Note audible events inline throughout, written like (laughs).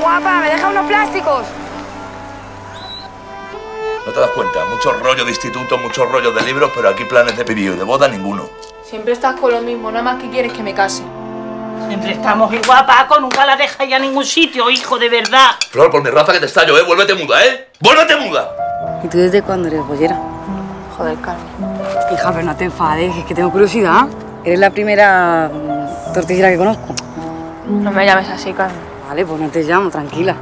guapa, ¿me deja unos plásticos? No te das cuenta, mucho rollo de instituto, muchos rollos de libros, pero aquí planes de pedido y de boda ninguno. Siempre estás con lo mismo, nada más que quieres que me case. Siempre estamos igual, Paco, nunca la deja ya a ningún sitio, hijo, de verdad. Flor, por mi raza que te estallo, ¿eh? Vuélvete muda, ¿eh? ¡Vuélvete muda! ¿Y tú desde cuándo eres bollera? Joder, Carmen. Hija, pero no te enfades, es que tengo curiosidad. Eres la primera tortillera que conozco. No me llames así, Carmen. Vale, pues no te llamo, tranquila.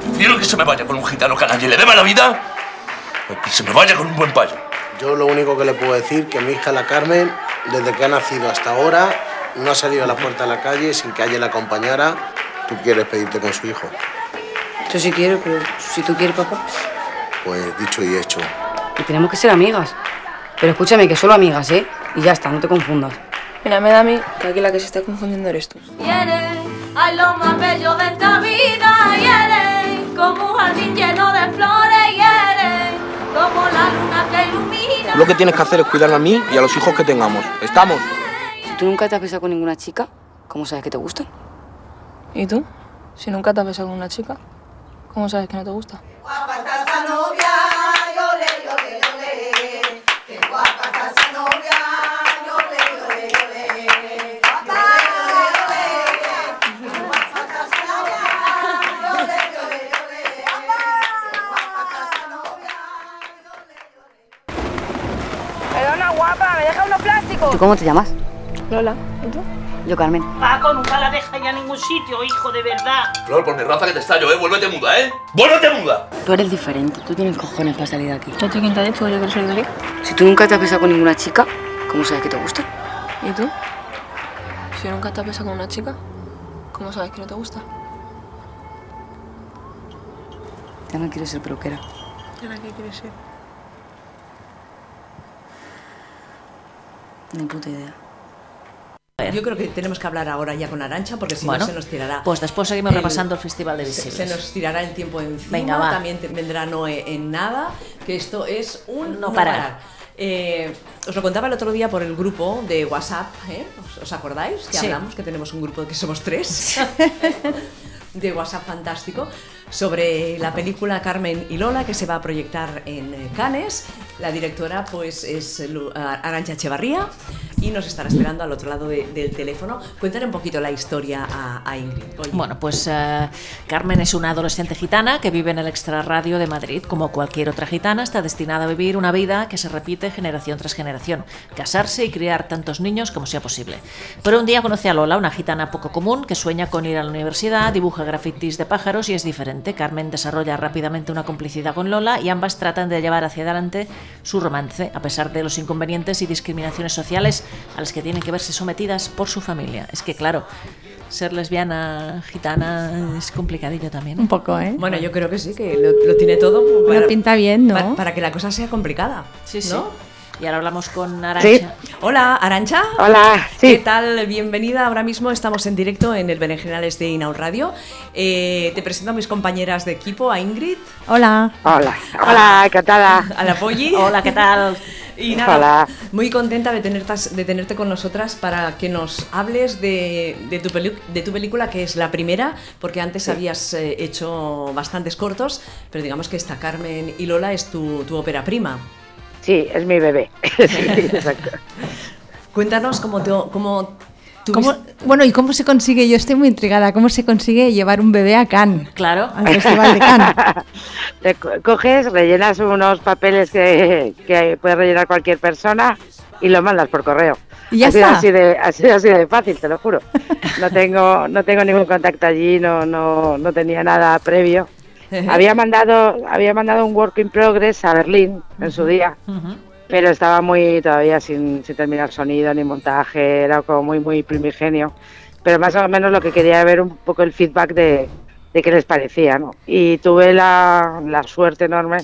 Prefiero que se me vaya con un gitano que a nadie le deba la vida, o que se me vaya con un buen payo. Yo lo único que le puedo decir que mi hija la Carmen, desde que ha nacido hasta ahora, no ha salido a la puerta de la calle sin que alguien la acompañara. Tú quieres pedirte con su hijo. Yo sí quiero, pero si tú quieres, papá. Pues dicho y hecho. Y tenemos que ser amigas. Pero escúchame, que solo amigas, ¿eh? Y ya está, no te confundas. Mira, me da a mí que aquí la que se está confundiendo eres tú. Y eres ay, lo más bello de esta vida. Y eres como un jardín lleno de flores. Y eres como la luna que ilumina. Lo que tienes que hacer es cuidarme a mí y a los hijos que tengamos. ¿Estamos? Si tú nunca te has besado con ninguna chica, ¿cómo sabes que te gustan? ¿Y tú? Si nunca te has besado con una chica, ¿cómo sabes que no te gusta? Perdona, ¿Tú cómo te llamas? Lola, ¿y tú? Yo, Carmen. Paco, nunca la deja ya a ningún sitio, hijo, de verdad. Flor, por mi raza que te estallo, ¿eh? Vuélvete muda, ¿eh? ¡Vuélvete muda! Tú eres diferente, tú tienes cojones para salir de aquí. ¿Yo te quién te ha dicho que yo quiero salir de aquí? Si tú nunca te has besado con ninguna chica, ¿cómo sabes que te gustan? ¿Y tú? Si nunca te has besado con una chica, ¿cómo sabes que no te gusta? Ya no quiero ser peluquera. ¿Y ahora qué quieres ser? Ni puta idea. Yo creo que tenemos que hablar ahora ya con Arancha porque si Bueno, no se nos tirará. Pues después seguimos el- repasando el Festival de Visibles. se nos tirará el tiempo encima. Venga, va. También te- vendrá Noé en nada, que esto es un No parar. Eh, os lo contaba el otro día por el grupo de WhatsApp, ¿eh? ¿Os, os acordáis que Sí. hablamos que tenemos un grupo que somos tres? (laughs) de WhatsApp fantástico sobre la película Carmen y Lola que se va a proyectar en eh, Cannes. La directora pues es Lu- a- Arantxa Echevarría y nos estará esperando al otro lado de- del teléfono. Cuéntale un poquito la historia a, Ingrid. Bueno, pues eh, Carmen es una adolescente gitana que vive en el extrarradio de Madrid. Como cualquier otra gitana, está destinada a vivir una vida que se repite generación tras generación, casarse y criar tantos niños como sea posible. Pero un día conoce a Lola, una gitana poco común que sueña con ir a la universidad, dibuja grafitis de pájaros y es diferente. Carmen desarrolla rápidamente una complicidad con Lola y ambas tratan de llevar hacia adelante su romance, a pesar de los inconvenientes y discriminaciones sociales a las que tienen que verse sometidas por su familia. Es que, claro, ser lesbiana, gitana, es complicadillo también. ¿eh? Un poco, ¿eh? Bueno, yo creo que sí, que lo, lo tiene todo Lo pinta bien, ¿no? para, para que la cosa sea complicada. Sí, sí. ¿no? Y ahora hablamos con Arancha. Hola, Arancha. Hola, sí. ¿Qué tal? Bienvenida. Ahora mismo estamos en directo en el Berenjenales de Inaud Radio. Eh, te presento a mis compañeras de equipo, a Ingrid, Hola. Hola, hola, encantada. a la Polly. (laughs) Hola, ¿qué tal? Y nada, Hola. muy contenta de, tenerte, de tenerte con nosotras para que nos hables de, de tu, pelu- de tu película, que es la primera, porque antes habías eh, hecho bastantes cortos, pero digamos que esta Carmen y Lola es tu, tu ópera prima. Sí, es mi bebé. (laughs) Sí, exacto. Cuéntanos cómo, te, cómo ¿Cómo- bueno, ¿y cómo se consigue? Yo estoy muy intrigada. ¿Cómo se consigue llevar un bebé a Cannes? Claro. Al Festival de Cannes. (laughs) Coges, rellenas unos papeles que, que puede rellenar cualquier persona y lo mandas por correo. Y ya ha sido está. así de, ha sido así de fácil, te lo juro. No tengo, no tengo ningún contacto allí, no, no, no tenía nada previo. (laughs) Había mandado, había mandado un work in progress a Berlín en su día, Ujú. pero estaba muy todavía sin, sin terminar sonido ni montaje, era como muy muy primigenio. Pero más o menos lo que quería era ver un poco el feedback de, de qué les parecía, ¿no? Y tuve la, la suerte enorme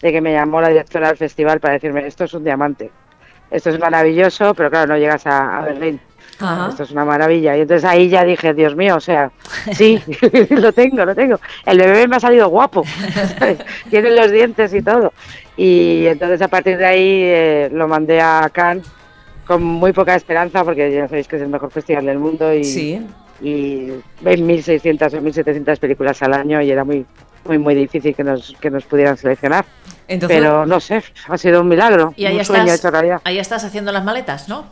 de que me llamó la directora del festival para decirme esto es un diamante, esto es maravilloso, pero claro, no llegas a, a Berlín. Ajá. Esto es una maravilla. Y entonces ahí ya dije, Dios mío, o sea, (laughs) sí, (laughs) lo tengo, lo tengo. El bebé me ha salido guapo. (laughs) Tiene los dientes y todo. Y entonces a partir de ahí eh, lo mandé a Cannes con muy poca esperanza, porque ya sabéis que es el mejor festival del mundo y, Sí. y ven 1.600 o 1.700 películas al año y era muy, muy, muy difícil que nos, que nos pudieran seleccionar. Entonces- Pero no sé, ha sido un milagro, Y ahí un sueño estás, hecho realidad. ahí estás haciendo las maletas, ¿no?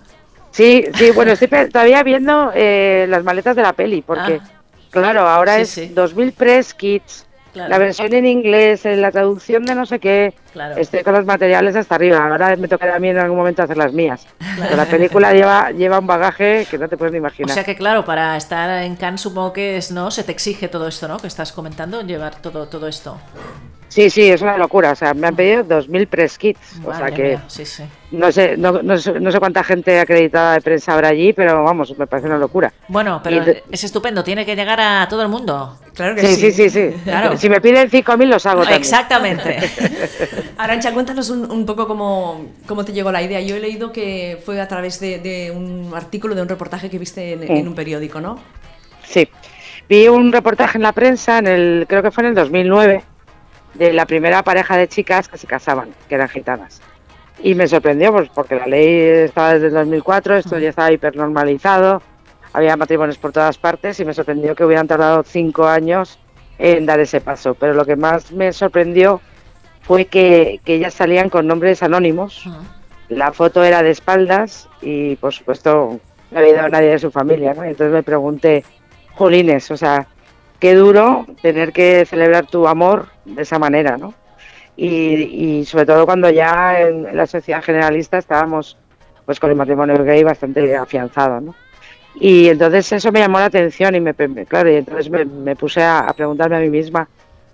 Sí, sí, bueno, estoy todavía viendo eh, las maletas de la peli, porque, Ah. claro, ahora Sí, es sí. 2000 press kits, Claro. la versión en inglés, la traducción de no sé qué. Claro. Estoy con los materiales hasta arriba. Ahora me tocará a mí en algún momento hacer las mías. Pero la película lleva, lleva un bagaje que no te puedes ni O imaginar. sea que claro, para estar en Cannes supongo que es, ¿no? Se te exige todo esto, ¿no? Que estás comentando, llevar todo, todo esto. Sí, sí, es una locura. O sea, me han pedido 2000 press kits. O sea que mía, sí, sí. no sé, no, no sé, no sé cuánta gente acreditada de prensa habrá allí, pero vamos, me parece una locura. Bueno, pero Y es estupendo, tiene que llegar a todo el mundo. Claro Sí, sí, sí, sí. Claro. Si me piden 5.000 los hago también. Exactamente. (laughs) Arancha, cuéntanos un, un poco cómo, cómo te llegó la idea. Yo he leído que fue a través de, de un artículo, de un reportaje que viste en, Sí. en un periódico, ¿no? Sí. Vi un reportaje en la prensa, en el, creo que fue en el 2009, de la primera pareja de chicas que se casaban, que eran gitanas. Y me sorprendió, pues, porque la ley estaba desde el 2004, esto ya estaba hipernormalizado, había matrimonios por todas partes y me sorprendió que hubieran tardado cinco años en dar ese paso. Pero lo que más me sorprendió fue que, que ellas salían con nombres anónimos. La foto era de espaldas y, por supuesto, no había ido nadie de su familia, ¿no? Entonces me pregunté, jolines, o sea, qué duro tener que celebrar tu amor de esa manera, ¿no? Y, y sobre todo cuando ya en, la sociedad generalista estábamos pues con el matrimonio gay bastante afianzado, ¿no? Y entonces eso me llamó la atención y me, claro, y entonces me, me puse a, a preguntarme a mí misma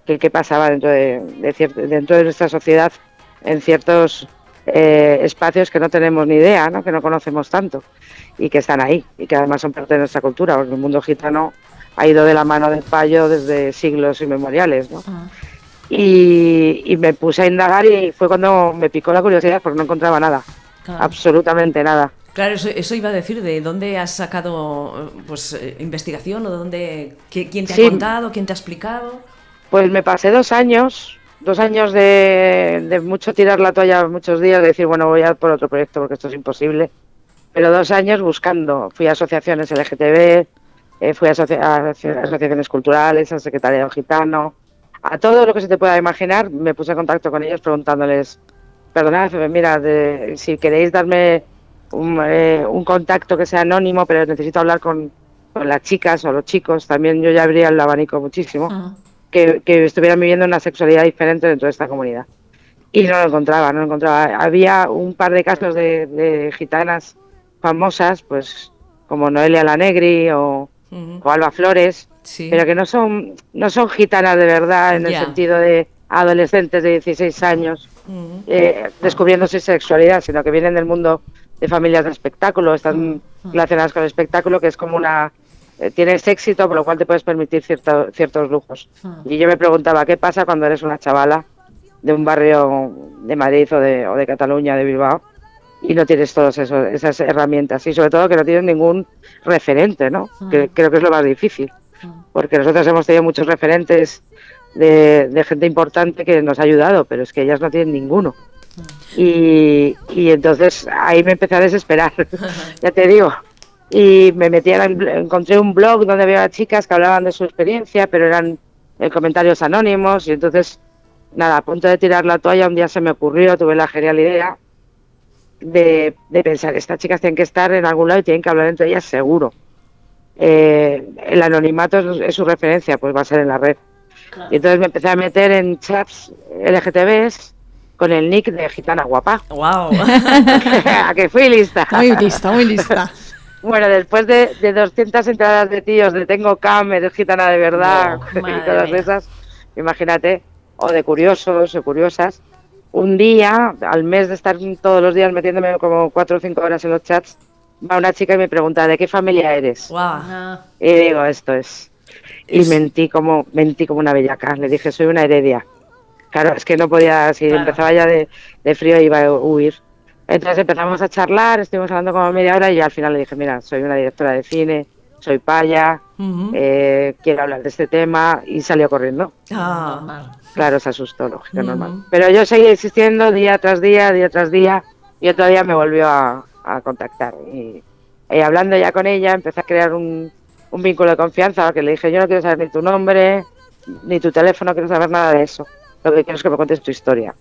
qué, qué pasaba dentro de, de cier- dentro de nuestra sociedad en ciertos eh, espacios que no tenemos ni idea, ¿no? que no conocemos tanto y que están ahí y que además son parte de nuestra cultura, porque el mundo gitano ha ido de la mano del payo desde siglos inmemoriales. ¿no? Y, y me puse a indagar y fue cuando me picó la curiosidad porque no encontraba nada, Claro. absolutamente nada. Claro, eso, eso iba a decir, ¿de dónde has sacado pues eh, investigación o de dónde, qué- quién te Sí. ha contado, quién te ha explicado? Pues me pasé dos años, dos años de, de mucho tirar la toalla muchos días, de decir, bueno, voy a por otro proyecto porque esto es imposible. Pero dos años buscando. Fui a asociaciones LGTB, eh, fui a, asocia- a asociaciones culturales, al secretariado gitano, a todo lo que se te pueda imaginar. Me puse en contacto con ellos preguntándoles, perdonad, mira, de- si queréis darme un, eh, un contacto que sea anónimo, pero necesito hablar con, con las chicas o los chicos, también yo ya abría el abanico muchísimo que, que estuvieran viviendo una sexualidad diferente dentro de esta comunidad. Y no lo encontraba, no lo encontraba. Había un par de casos de, de gitanas famosas, pues como Noelia Lanegri o, o Alba Flores, Sí. pero que no son, no son gitanas de verdad en el sentido de adolescentes de 16 años eh, descubriendo su sexualidad, sino que vienen del mundo de familias de espectáculo, están relacionadas con el espectáculo, que es como una... eh, tienes éxito, por lo cual te puedes permitir cierto- ciertos lujos. Y yo me preguntaba, ¿qué pasa cuando eres una chavala de un barrio de Madrid o de, o de Cataluña, de Bilbao, y no tienes todas esas herramientas? Y sobre todo que no tienes ningún referente, ¿no? Que creo que es lo más difícil. Porque nosotros hemos tenido muchos referentes de, de gente importante que nos ha ayudado, pero es que ellas no tienen ninguno. Y, y entonces ahí me empecé a desesperar, (laughs) ya te digo. Y me metí, a la- encontré un blog donde había chicas que hablaban de su experiencia, pero eran eh, comentarios anónimos. Y entonces, nada, a punto de tirar la toalla, un día se me ocurrió, tuve la genial idea de, de pensar, estas chicas tienen que estar en algún lado y tienen que hablar entre ellas seguro. Eh, el anonimato es, es su referencia, pues va a ser en la red. Y entonces me empecé a meter en chats LGTBs con el nick de Gitana Guapa. ¡Wow! (laughs) a que fui lista. Muy lista, muy lista. (laughs) Bueno, después de, de 200 entradas de tíos de Tengo Cam, eres gitana de verdad, No, (laughs) y todas mía. esas, imagínate, o de curiosos o curiosas, un día, al mes de estar todos los días metiéndome como cuatro o cinco horas en los chats, va una chica y me pregunta, ¿de qué familia eres? ¡Wow! Y digo, esto es. Y mentí como, mentí como una bellaca. Le dije, soy una heredia. Claro, es que no podía, si Claro. empezaba ya de, de frío iba a huir. Entonces empezamos a charlar, estuvimos hablando como media hora y al final le dije, mira, soy una directora de cine, soy paya, eh, quiero hablar de este tema y salió corriendo. Ah. Claro, se asustó, lógico, Ujú. normal. Pero yo seguí existiendo día tras día, día tras día, y otro día me volvió a, a contactar. Y, y hablando ya con ella, empecé a crear un, un vínculo de confianza, que le dije, yo no quiero saber ni tu nombre, ni tu teléfono, no quiero saber nada de eso. Lo que quiero es que me cuentes tu historia.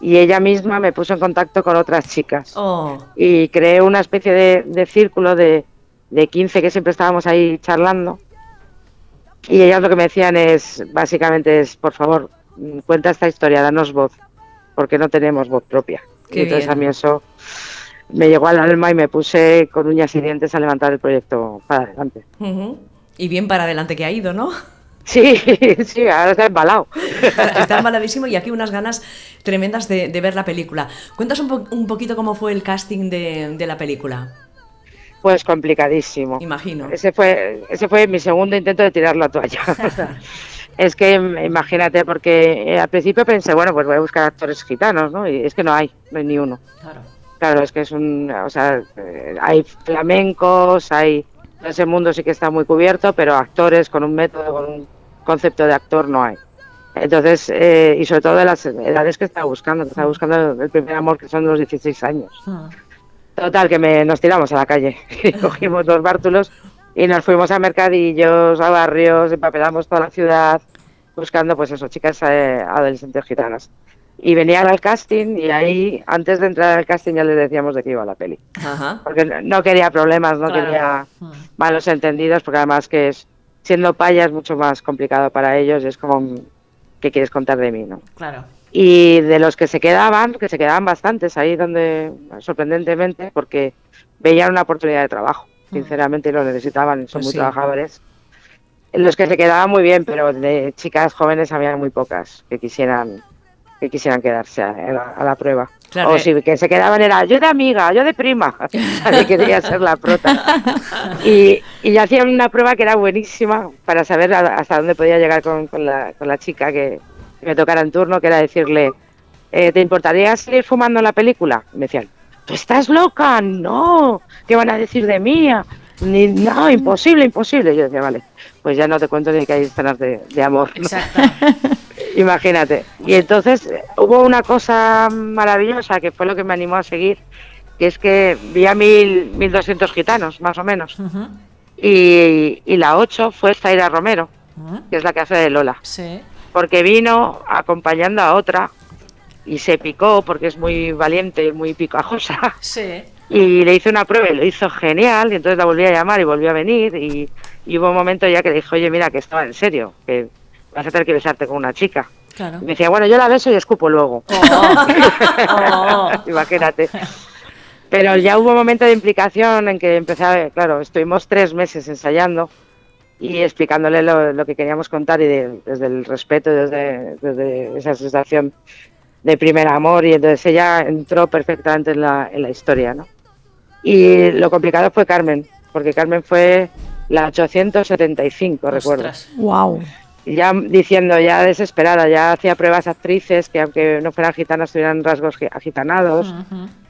Y ella misma me puso en contacto con otras chicas. Oh, Y creé una especie de, de círculo de, de 15 que siempre estábamos ahí charlando. Y ellas lo que me decían es, básicamente es, por favor, mm, cuenta esta historia, danos voz, porque no tenemos voz propia. Qué y entonces bien. a mí eso me llegó al alma y me puse con uñas y dientes a levantar el proyecto para adelante. Y bien para adelante que ha ido, ¿no? (laughs) Sí, (laughs) sí, ahora está embalado. Está embaladísimo y aquí unas ganas tremendas de, de ver la película. Cuentas un, po- un poquito cómo fue el casting de, de la película. Pues complicadísimo. Imagino. Ese fue, ese fue mi segundo intento de tirar la toalla. (laughs) es que im- imagínate, porque eh, al principio pensé, bueno, pues voy a buscar actores gitanos, ¿no? Y es que no hay, no hay ni uno. Claro. Claro, es que es un, o sea, eh, hay flamencos, hay, ese mundo sí que está muy cubierto, pero actores con un método, con un concepto de actor no hay. Entonces, eh, y sobre todo de las edades que estaba buscando, estaba buscando el primer amor, que son los 16 años. Total, que me, nos tiramos a la calle, (laughs) y cogimos los bártulos y nos fuimos a mercadillos, a barrios, empapelamos toda la ciudad, buscando, pues eso, chicas eh, adolescentes gitanas. Y venían al casting y ahí, antes de entrar al casting, ya les decíamos de qué iba la peli. Ajá. Porque no, no quería problemas, no Claro. quería malos entendidos, porque además que es, siendo paya es mucho más complicado para ellos y es como, ¿qué quieres contar de mí, no? Claro. Y de los que se quedaban, que se quedaban bastantes ahí donde, sorprendentemente, porque veían una oportunidad de trabajo, sinceramente, y lo necesitaban, son Pues muy sí. trabajadores. Los que se quedaban muy bien, pero de chicas jóvenes había muy pocas que quisieran que quisieran quedarse a, la, a la prueba. Claro, o si que se quedaban era yo de amiga, yo de prima, (laughs) nadie quería ser la prota. Y, y yo hacía una prueba que era buenísima para saber hasta dónde podía llegar con, con la, con la chica que, que me tocara en turno, que era decirle, eh, ¿te importaría salir fumando en la película? Y me decían, ¿tú estás loca? No, ¿qué van a decir de mí? Ni, no, imposible, imposible. Y yo decía, vale, pues ya no te cuento ni que hay escenas de, de amor. ¿no? Exacto. (laughs) Imagínate. Y entonces hubo una cosa maravillosa que fue lo que me animó a seguir, que es que vi a mil, 1200 gitanos, más o menos. y, y la 8 fue Zaira Romero, que es la que hace de Lola. Sí. Porque vino acompañando a otra y se picó porque es muy valiente y muy picajosa. (laughs) Sí. Y le hice una prueba y lo hizo genial, y entonces la volví a llamar y volvió a venir. Y, y hubo un momento ya que le dije, oye, mira, que estaba en serio, que vas a tener que besarte con una chica. Claro. Y me decía, bueno, yo la beso y escupo luego. Oh. (laughs) Imagínate. Pero ya hubo un momento de implicación en que empecé a, claro, estuvimos tres meses ensayando y explicándole lo, lo que queríamos contar y de- desde el respeto, desde, desde esa sensación de primer amor y entonces ella entró perfectamente en la, en la historia, ¿no? Y lo complicado fue Carmen, porque Carmen fue la 875, recuerdo Wow. ya diciendo, ya desesperada, ya hacía pruebas actrices que aunque no fueran gitanas tuvieran rasgos gi- agitanados.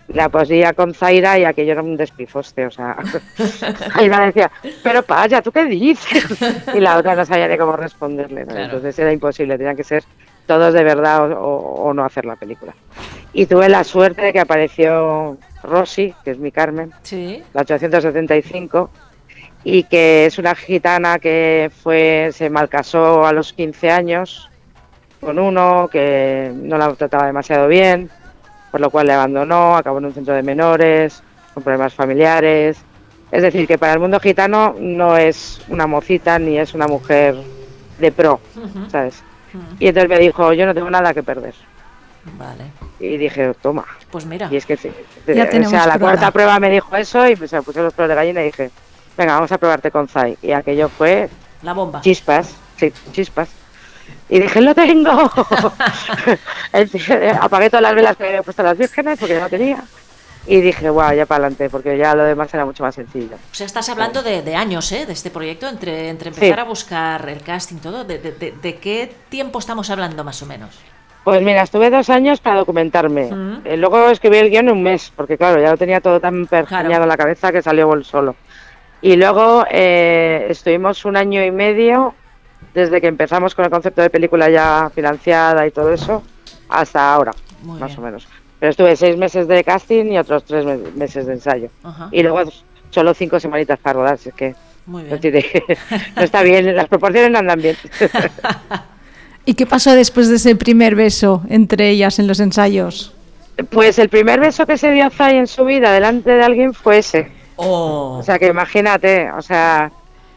La posía con Zaira y aquello era un despifoste, o sea, (laughs) Zaira decía, pero Paya, ¿tú qué dices? Y la otra no sabía ni cómo responderle, ¿no? Claro. entonces era imposible, tenían que ser todos de verdad o, o- o no hacer la película. Y tuve la suerte de que apareció Rosy, que es mi Carmen, Sí. la 875, y que es una gitana que fue se malcasó a los 15 años con uno que no la trataba demasiado bien, por lo cual le abandonó, acabó en un centro de menores, con problemas familiares. Es decir, que para el mundo gitano no es una mocita ni es una mujer de pro, ¿sabes? Y entonces me dijo, yo no tengo nada que perder. Vale. Y dije, toma. Pues mira. Y es que sí. Ya o tenemos sea, la prueba. cuarta prueba me dijo eso y pues, se me puse los pelos de gallina y dije, venga, vamos a probarte con Zai. Y aquello fue La bomba. chispas, sí, chispas. Y dije, lo tengo. (laughs) Entonces, Apagué todas las velas que había puesto a las vírgenes porque ya no tenía. Y dije, guau, ya para adelante, porque ya lo demás era mucho más sencillo. O sea, estás hablando de, de años, ¿eh? De este proyecto, entre, entre empezar Sí. a buscar el casting, todo. De, de- qué tiempo estamos hablando más o menos? Pues mira, estuve dos años para documentarme. Eh, luego escribí el guion en un mes, porque claro, ya lo tenía todo tan pergeñado en la cabeza que salió solo. Y luego eh, estuvimos un año y medio, desde que empezamos con el concepto de película ya financiada y todo eso, hasta ahora, Muy más bien. o menos. Pero estuve seis meses de casting y otros tres me- meses de ensayo. Ajá. Y luego solo cinco semanitas para rodar, es que Muy No, bien. tiene- (laughs) no está bien, las proporciones no andan bien. (laughs) ¿Y qué pasó después de ese primer beso entre ellas en los ensayos? Pues el primer beso que se dio Zay en su vida delante de alguien fue ese. Oh. O sea que imagínate, o sea,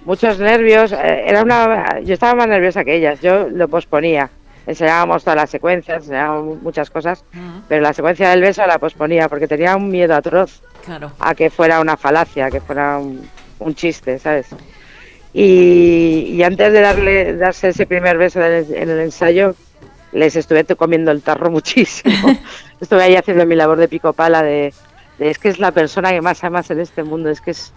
muchos nervios. eh, Era una, yo estaba más nerviosa que ellas. Yo lo posponía. Enseñábamos todas las secuencias, enseñábamos muchas cosas, pero la secuencia del beso la posponía porque tenía un miedo atroz Claro. a que fuera una falacia, que fuera un, un chiste, ¿sabes? Y, y antes de darle darse ese primer beso en el, en el ensayo, les estuve comiendo el tarro (laughs) muchísimo. estuve ahí haciendo mi labor de pico pala de, de es que es la persona que más amas en este mundo, es que es,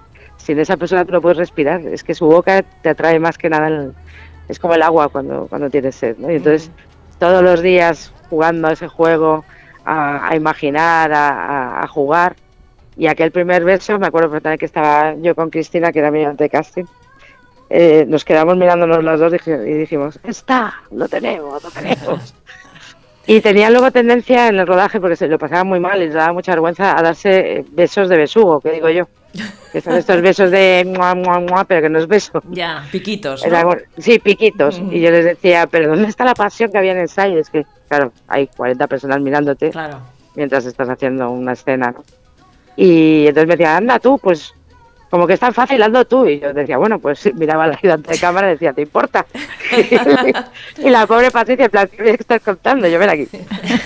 sin esa persona tú no puedes respirar, es que su boca te atrae más que nada, el- es como el agua cuando, cuando tienes sed, ¿no? Y entonces todos los días jugando a ese juego, a, a imaginar, a, jugar, y aquel primer beso, me acuerdo perfectamente que estaba yo con Cristina, que era mi de casting, eh, nos quedamos mirándonos las dos dije- y dijimos, está, lo tenemos, lo tenemos. (laughs) Y tenían luego tendencia en el rodaje, porque se lo pasaban muy mal y les daba mucha vergüenza, a darse besos de besugo, que digo yo. Que son estos besos de mua, mua, mua, pero que no es beso. Ya. Piquitos, sí, piquitos. Y yo les decía, pero ¿dónde está la pasión que había en el ensayo? Es que, claro, hay 40 personas mirándote Claro. mientras estás haciendo una escena, ¿no? Y entonces me decía, anda tú, pues como que es tan fácil, hazlo tú. Y yo decía, bueno, pues miraba al ayudante de cámara y decía, ¿te importa? (laughs) y la pobre Patricia, en plan, ¿qué me estás contando? Yo, ven aquí.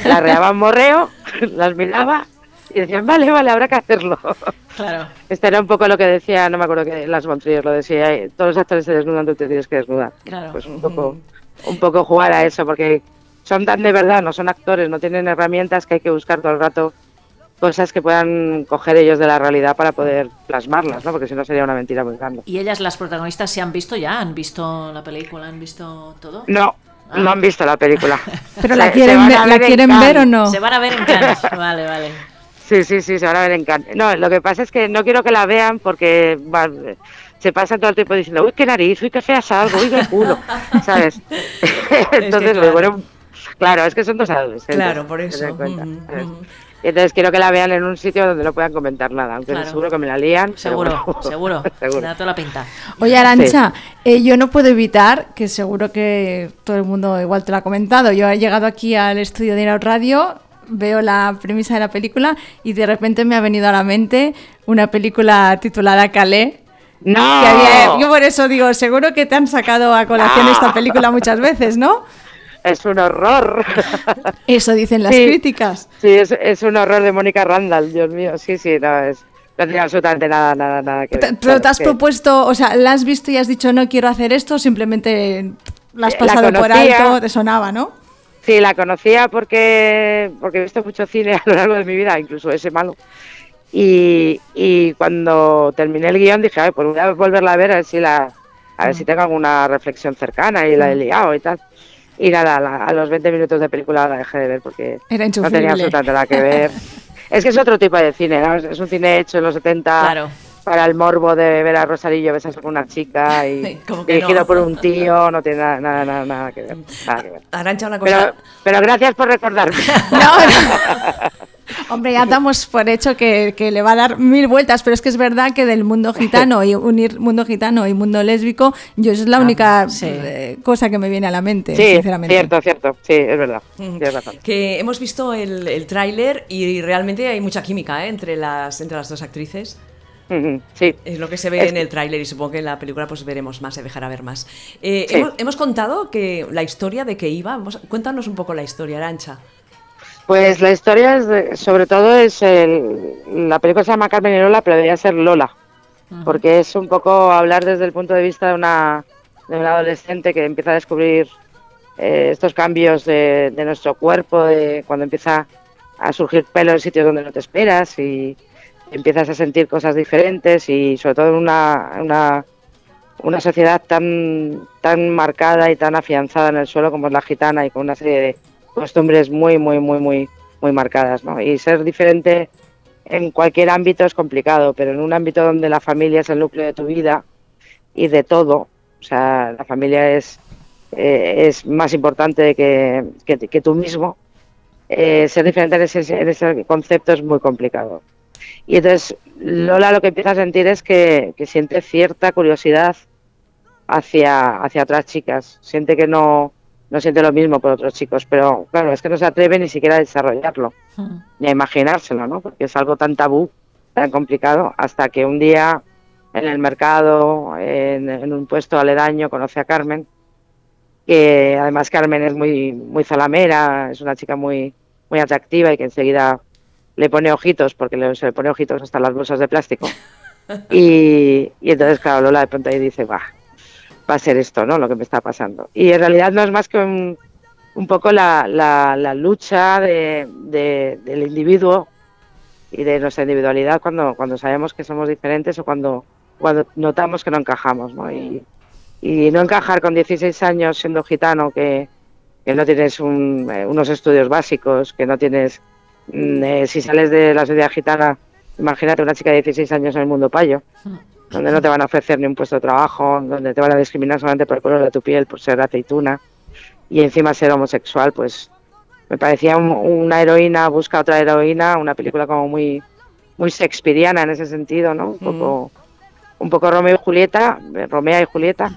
La reaban morreo, (laughs) las miraba y decían, vale, vale, habrá que hacerlo. (laughs) Claro. Este era un poco lo que decía, no me acuerdo que Las Montrier lo decía, eh, todos los actores se desnudan, tú te tienes que desnudar. Claro. Pues un poco, un poco jugar a eso, porque son tan de verdad, no son actores, no tienen herramientas que hay que buscar todo el rato cosas que puedan coger ellos de la realidad para poder plasmarlas, ¿no? Porque si no sería una mentira muy grande. ¿Y ellas, las protagonistas, se han visto ya? ¿Han visto la película? ¿Han visto todo? No, Ah. no han visto la película. (laughs) ¿Pero la se quieren, ver, ¿la en quieren ver o no? Se van a ver en Cannes. (laughs) Vale, vale. Sí, sí, sí, se van a ver en Cannes. No, lo que pasa es que no quiero que la vean porque va- se pasan todo el tiempo diciendo, uy, qué nariz, uy, qué fea salgo, uy, qué culo, ¿sabes? (laughs) (laughs) Entonces, claro. bueno, claro, es que son dos adolescentes. Claro, por eso. entonces quiero que la vean en un sitio donde no puedan comentar nada, aunque Claro. seguro que me la lían. Seguro, bueno. (laughs) seguro. Seguro. Me da toda la pinta. Oye, Arancha, eh, yo no puedo evitar, que seguro que todo el mundo igual te lo ha comentado, yo he llegado aquí al estudio de Inaud Radio, veo la premisa de la película y de repente me ha venido a la mente una película titulada Calais. ¡No! Que había, yo por eso digo, seguro que te han sacado a colación ¡No! esta película muchas veces, ¿no? Es un horror. Eso dicen las Sí. críticas. Sí, es, es un horror de Mónica Randall, Dios mío. Sí, sí, no, es, no tiene absolutamente nada, nada, nada que ver. Te- ¿Pero te has que- propuesto, o sea, la has visto y has dicho no quiero hacer esto, simplemente la has Eh, la pasado por alto, te sonaba, ¿no? Sí, la conocía porque, porque he visto mucho cine a lo largo de mi vida, incluso ese malo. Y, y cuando terminé el guion dije, "Ay, pues voy a volverla a ver a ver si, la, a ver si tengo alguna reflexión cercana y la he liado y tal. Y nada, la- a los 20 minutos de película la dejé de ver porque Era no tenía absolutamente nada que ver. (laughs) es que es otro tipo de cine, ¿no? Es- es un cine hecho en los 70 Claro. Para el morbo de ver a Rosarillo besarse con una chica y (laughs) dirigido no. por un tío, no tiene nada, nada, nada, nada que ver. Nada que ver. Arancha, una cosa. Pero, pero gracias por recordarme. (laughs) (laughs) Hombre, ya damos por hecho que, que le va a dar mil vueltas, pero es que es verdad que del mundo gitano y unir mundo gitano y mundo lésbico, yo es la única eh, cosa que me viene a la mente, Ah, Sí, sinceramente. cierto, cierto. Sí, es verdad. Tienes razón. Que hemos visto el, el tráiler y realmente hay mucha química ¿eh? entre, las, entre las dos actrices. (laughs) Sí. Es lo que se ve Es- en el tráiler y supongo que en la película pues veremos más, se dejará ver más. Eh, Sí. hemos, hemos contado que la historia de que iba, vamos- cuéntanos un poco la historia, Arancha. Pues la historia es, de- sobre todo es el, la película se llama Carmen y Lola, pero debería ser Lola, porque es un poco hablar desde el punto de vista de una, de una adolescente que empieza a descubrir eh, estos cambios de, de nuestro cuerpo, de cuando empieza a surgir pelo en sitios donde no te esperas y empiezas a sentir cosas diferentes y sobre todo en una, una, una sociedad tan, tan marcada y tan afianzada en el suelo como es la gitana y con una serie de costumbres muy, muy, muy, muy, muy marcadas, ¿no? Y ser diferente en cualquier ámbito es complicado, pero en un ámbito donde la familia es el núcleo de tu vida y de todo, o sea, la familia es, eh, es más importante que, que, que tú mismo, eh, ser diferente en ese, en ese concepto es muy complicado. Y entonces Lola lo que empieza a sentir es que, que siente cierta curiosidad hacia, hacia otras chicas. Siente que no, no siente lo mismo por otros chicos, pero claro, es que no se atreve ni siquiera a desarrollarlo, ni a imaginárselo, ¿no? Porque es algo tan tabú, tan complicado, hasta que un día en el mercado, en, en un puesto aledaño, conoce a Carmen, que además Carmen es muy, muy zalamera, es una chica muy, muy atractiva y que enseguida le pone ojitos, porque le, se le pone ojitos hasta las bolsas de plástico. (laughs) Y, y entonces, claro, Lola de pronto ahí dice, va, va a ser esto, ¿no? Lo que me está pasando. Y en realidad no es más que un, un poco la, la, la lucha de, de- del individuo y de nuestra individualidad cuando, cuando sabemos que somos diferentes o cuando, cuando notamos que no encajamos, ¿no? Y, y no encajar con 16 años siendo gitano, que, que no tienes un- eh, unos estudios básicos, que no tienes... mm, eh, si sales de la sociedad gitana, imagínate una chica de 16 años en el mundo payo, donde no te van a ofrecer ni un puesto de trabajo, donde te van a discriminar solamente por el color de tu piel, por ser aceituna, y encima ser homosexual, pues me parecía un- una heroína busca otra heroína, una película como muy muy shakespeariana en ese sentido, ¿no? Un poco, un poco Romeo y Julieta, eh, Romea y Julieta,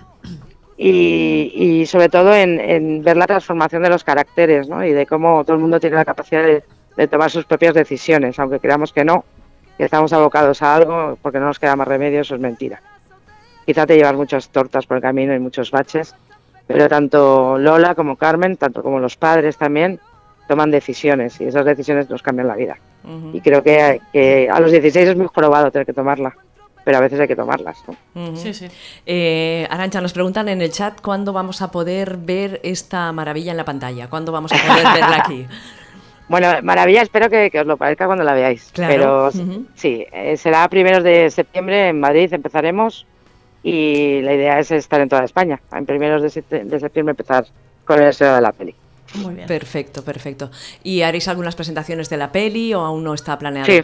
y, y sobre todo en, en ver la transformación de los caracteres, ¿no? Y de cómo todo el mundo tiene la capacidad de, de tomar sus propias decisiones, aunque creamos que no, que estamos abocados a algo porque no nos queda más remedio, eso es mentira. Quizá te llevas muchas tortas por el camino y muchos baches, pero tanto Lola como Carmen, tanto como los padres también, toman decisiones y esas decisiones nos cambian la vida. Y creo que, que a los 16 es muy jorobado tener que tomarla, pero a veces hay que tomarlas. Sí, sí. Eh, Arancha, nos preguntan en el chat cuándo vamos a poder ver esta maravilla en la pantalla, cuándo vamos a poder verla aquí. (laughs) Bueno, maravilla, espero que, que os lo parezca cuando la veáis. Claro. Pero sí, eh, será a primeros de septiembre en Madrid, empezaremos y la idea es estar en toda España. En primeros de, septiembre empezar con el estreno de la peli. Muy bien. Perfecto, perfecto. ¿Y haréis algunas presentaciones de la peli o aún no está planeado? Sí.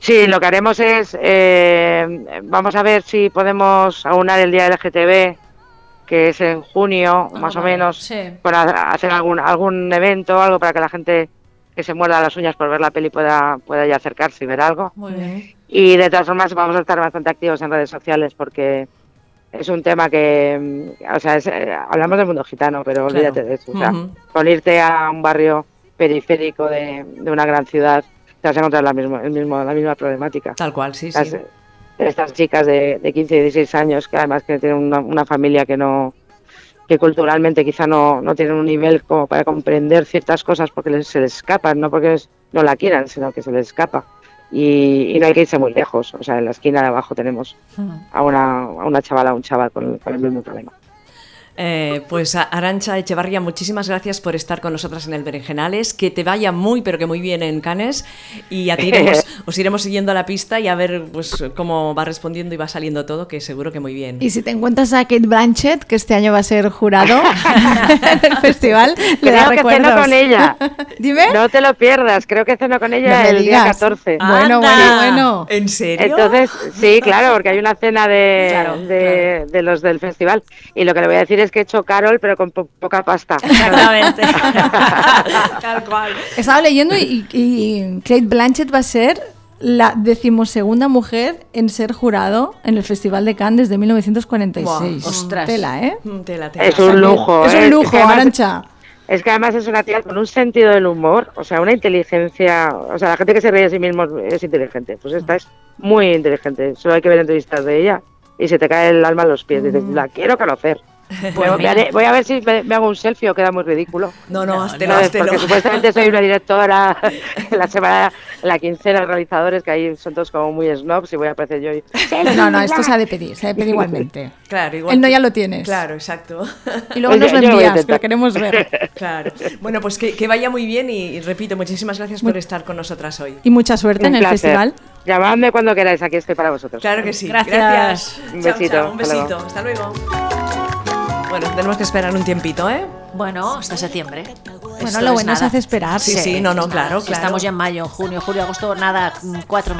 Sí, lo que haremos es, eh, vamos a ver si podemos aunar el día del LGTB, que es en junio, más o menos, sí. para hacer algún algún evento, algo para que la gente que se muerda las uñas por ver la peli pueda, pueda ya acercarse y ver algo. Muy bien. Y de todas formas vamos a estar bastante activos en redes sociales porque es un tema que, mm, o sea, es, eh, hablamos del mundo gitano, pero Claro. olvídate de eso. O sea, con irte a un barrio periférico de, de una gran ciudad te vas a encontrar la, mismo, el mismo, la misma problemática. Tal cual, sí, sí. Estas chicas de, de 15 y 16 años que además que tienen una, una familia que no que culturalmente quizá no, no tienen un nivel como para comprender ciertas cosas porque les, se les escapan, no porque no la quieran, sino que se les escapa. Y, y no hay que irse muy lejos. O sea, en la esquina de abajo tenemos a una, a una chavala, a un chaval con, con el mismo problema. Eh, pues a- Arancha Echevarría, muchísimas gracias por estar con nosotras en el Berenjenales. Que te vaya muy, pero que muy bien en Canes. Y a ti iremos- (laughs) os iremos siguiendo la pista y a ver pues, cómo va respondiendo y va saliendo todo, que seguro que muy bien. Y si te encuentras a Kate Blanchett, que este año va a ser jurado (laughs) en el festival, le da Creo que ceno recuerdos. con ella. (laughs) Dime. No te lo pierdas, creo que ceno con No ella me el día digas. 14. Bueno, ¡Anda! bueno, bueno. ¿En serio? Entonces, sí, claro, porque hay una cena de, Claro, de, de los del festival. Y lo que le voy a decir es que he hecho Carol, pero con po- poca pasta. Exactamente. (laughs) Tal cual. Estaba leyendo y, y Kate Blanchett va a ser la decimosegunda mujer en ser jurado en el Festival de Cannes desde 1946. Buah, ostras. Tela, ¿eh? Mm, Tela, tela. Es un lujo. Es ¿eh? un lujo, que además- Arancha. Es que además es una tía con un sentido del humor, o sea, una inteligencia. O sea, la gente que se ríe de sí mismo es inteligente. Pues esta es muy inteligente. Solo hay que ver entrevistas de ella y se te cae el alma a los pies. Dices, la quiero conocer. Me haré- voy a ver si me, me hago un selfie o queda muy ridículo. No, no, háztelo, háztelo. Porque supuestamente soy una directora en (laughs) la semana, en la quincena de realizadores, que ahí son todos como muy snobs y voy a aparecer yo y... No, no, esto se ha de pedir, se ha de pedir igualmente. Claro, igual. El no ya lo tienes. Claro, exacto. Y luego nos lo envías, lo queremos ver. (laughs) Claro. Bueno, pues que, que vaya muy bien y, y repito, muchísimas gracias por estar con nosotras hoy. Y mucha suerte en Un el festival. Llamadme cuando queráis, aquí estoy para vosotros. Claro que sí. Gracias. Un Chao, besito, chao, un hasta luego. besito. Hasta luego. Bueno, tenemos que esperar un tiempito, ¿eh? Bueno, hasta septiembre. Bueno, Esto lo es bueno es nada. hace esperar. Sí, sí, no, no, claro, claro. Estamos ya en mayo, junio, julio, agosto, nada, cuatro meses.